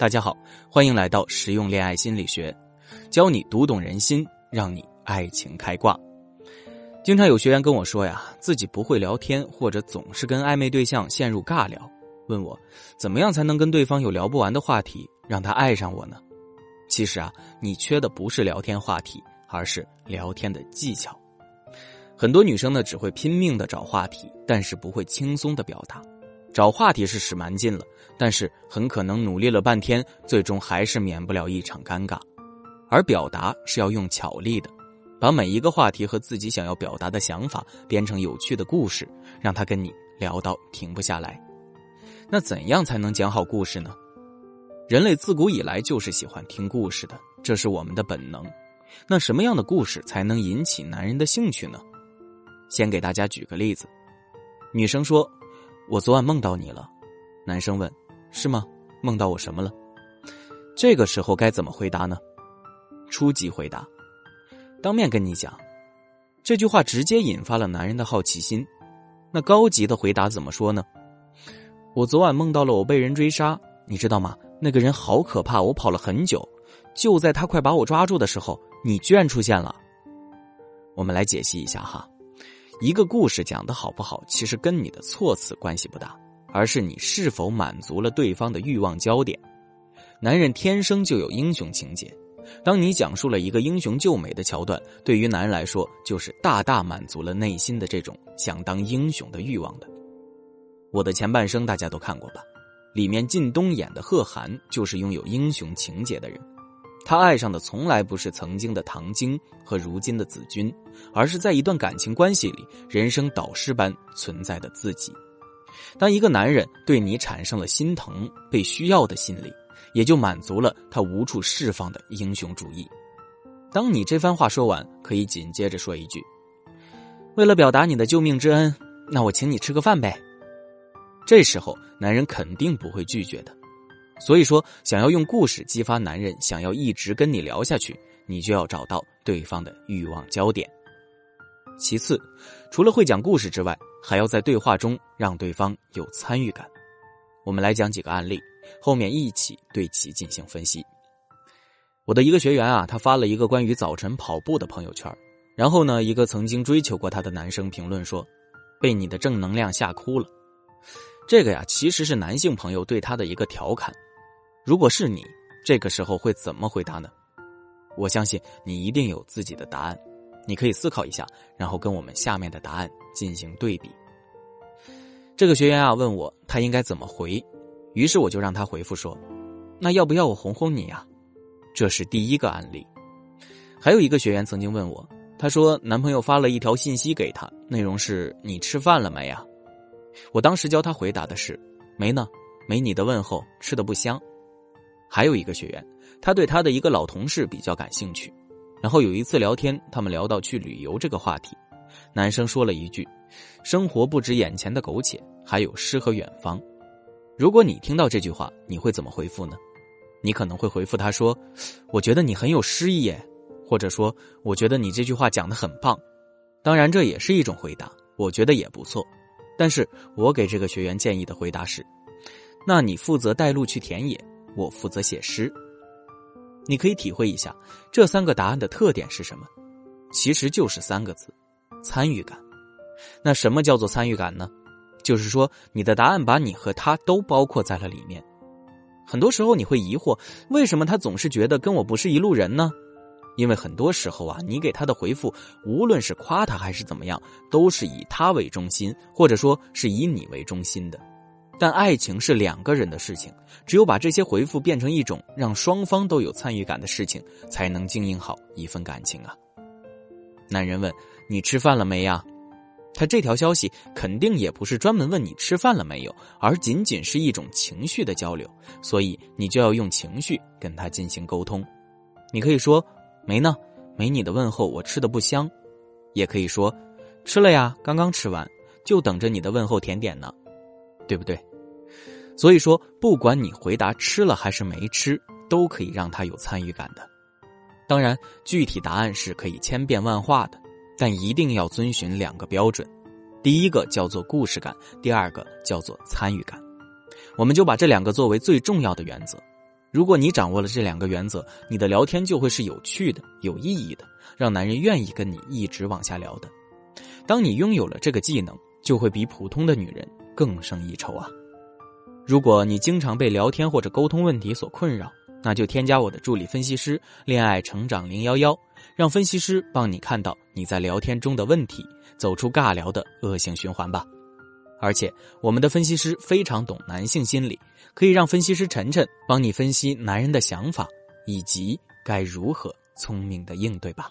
大家好，欢迎来到实用恋爱心理学，教你读懂人心，让你爱情开挂。经常有学员跟我说呀，自己不会聊天，或者总是跟暧昧对象陷入尬聊，问我怎么样才能跟对方有聊不完的话题，让他爱上我呢？其实啊，你缺的不是聊天话题，而是聊天的技巧。很多女生呢，只会拼命的找话题，但是不会轻松的表达。找话题是使蛮劲了，但是很可能努力了半天，最终还是免不了一场尴尬。而表达是要用巧力的，把每一个话题和自己想要表达的想法编成有趣的故事，让他跟你聊到停不下来。那怎样才能讲好故事呢？人类自古以来就是喜欢听故事的，这是我们的本能。那什么样的故事才能引起男人的兴趣呢？先给大家举个例子，女生说。我昨晚梦到你了，男生问：“是吗？梦到我什么了？”这个时候该怎么回答呢？初级回答：当面跟你讲。这句话直接引发了男人的好奇心。那高级的回答怎么说呢？我昨晚梦到了我被人追杀，你知道吗？那个人好可怕，我跑了很久，就在他快把我抓住的时候，你居然出现了。我们来解析一下哈。一个故事讲的好不好，其实跟你的措辞关系不大，而是你是否满足了对方的欲望焦点。男人天生就有英雄情节，当你讲述了一个英雄救美的桥段，对于男人来说，就是大大满足了内心的这种想当英雄的欲望的。我的前半生大家都看过吧？里面靳东演的贺涵就是拥有英雄情节的人。他爱上的从来不是曾经的唐晶和如今的子君，而是在一段感情关系里，人生导师般存在的自己。当一个男人对你产生了心疼、被需要的心理，也就满足了他无处释放的英雄主义。当你这番话说完，可以紧接着说一句：“为了表达你的救命之恩，那我请你吃个饭呗。”这时候，男人肯定不会拒绝的。所以说，想要用故事激发男人想要一直跟你聊下去，你就要找到对方的欲望焦点。其次，除了会讲故事之外，还要在对话中让对方有参与感。我们来讲几个案例，后面一起对其进行分析。我的一个学员啊，他发了一个关于早晨跑步的朋友圈，然后呢，一个曾经追求过他的男生评论说：“被你的正能量吓哭了。”这个呀，其实是男性朋友对他的一个调侃。如果是你，这个时候会怎么回答呢？我相信你一定有自己的答案，你可以思考一下，然后跟我们下面的答案进行对比。这个学员啊问我他应该怎么回，于是我就让他回复说：“那要不要我哄哄你呀？”这是第一个案例。还有一个学员曾经问我，他说男朋友发了一条信息给他，内容是你吃饭了没呀？我当时教他回答的是：“没呢，没你的问候，吃的不香。”还有一个学员，他对他的一个老同事比较感兴趣，然后有一次聊天，他们聊到去旅游这个话题，男生说了一句：“生活不止眼前的苟且，还有诗和远方。”如果你听到这句话，你会怎么回复呢？你可能会回复他说：“我觉得你很有诗意耶，或者说我觉得你这句话讲的很棒。”当然，这也是一种回答，我觉得也不错。但是我给这个学员建议的回答是：“那你负责带路去田野。”我负责写诗，你可以体会一下这三个答案的特点是什么？其实就是三个字：参与感。那什么叫做参与感呢？就是说你的答案把你和他都包括在了里面。很多时候你会疑惑，为什么他总是觉得跟我不是一路人呢？因为很多时候啊，你给他的回复，无论是夸他还是怎么样，都是以他为中心，或者说是以你为中心的。但爱情是两个人的事情，只有把这些回复变成一种让双方都有参与感的事情，才能经营好一份感情啊。男人问你吃饭了没呀？他这条消息肯定也不是专门问你吃饭了没有，而仅仅是一种情绪的交流，所以你就要用情绪跟他进行沟通。你可以说没呢，没你的问候我吃的不香，也可以说吃了呀，刚刚吃完，就等着你的问候甜点呢，对不对？所以说，不管你回答吃了还是没吃，都可以让他有参与感的。当然，具体答案是可以千变万化的，但一定要遵循两个标准：第一个叫做故事感，第二个叫做参与感。我们就把这两个作为最重要的原则。如果你掌握了这两个原则，你的聊天就会是有趣的、有意义的，让男人愿意跟你一直往下聊的。当你拥有了这个技能，就会比普通的女人更胜一筹啊！如果你经常被聊天或者沟通问题所困扰，那就添加我的助理分析师“恋爱成长零幺幺”，让分析师帮你看到你在聊天中的问题，走出尬聊的恶性循环吧。而且，我们的分析师非常懂男性心理，可以让分析师晨晨帮你分析男人的想法，以及该如何聪明的应对吧。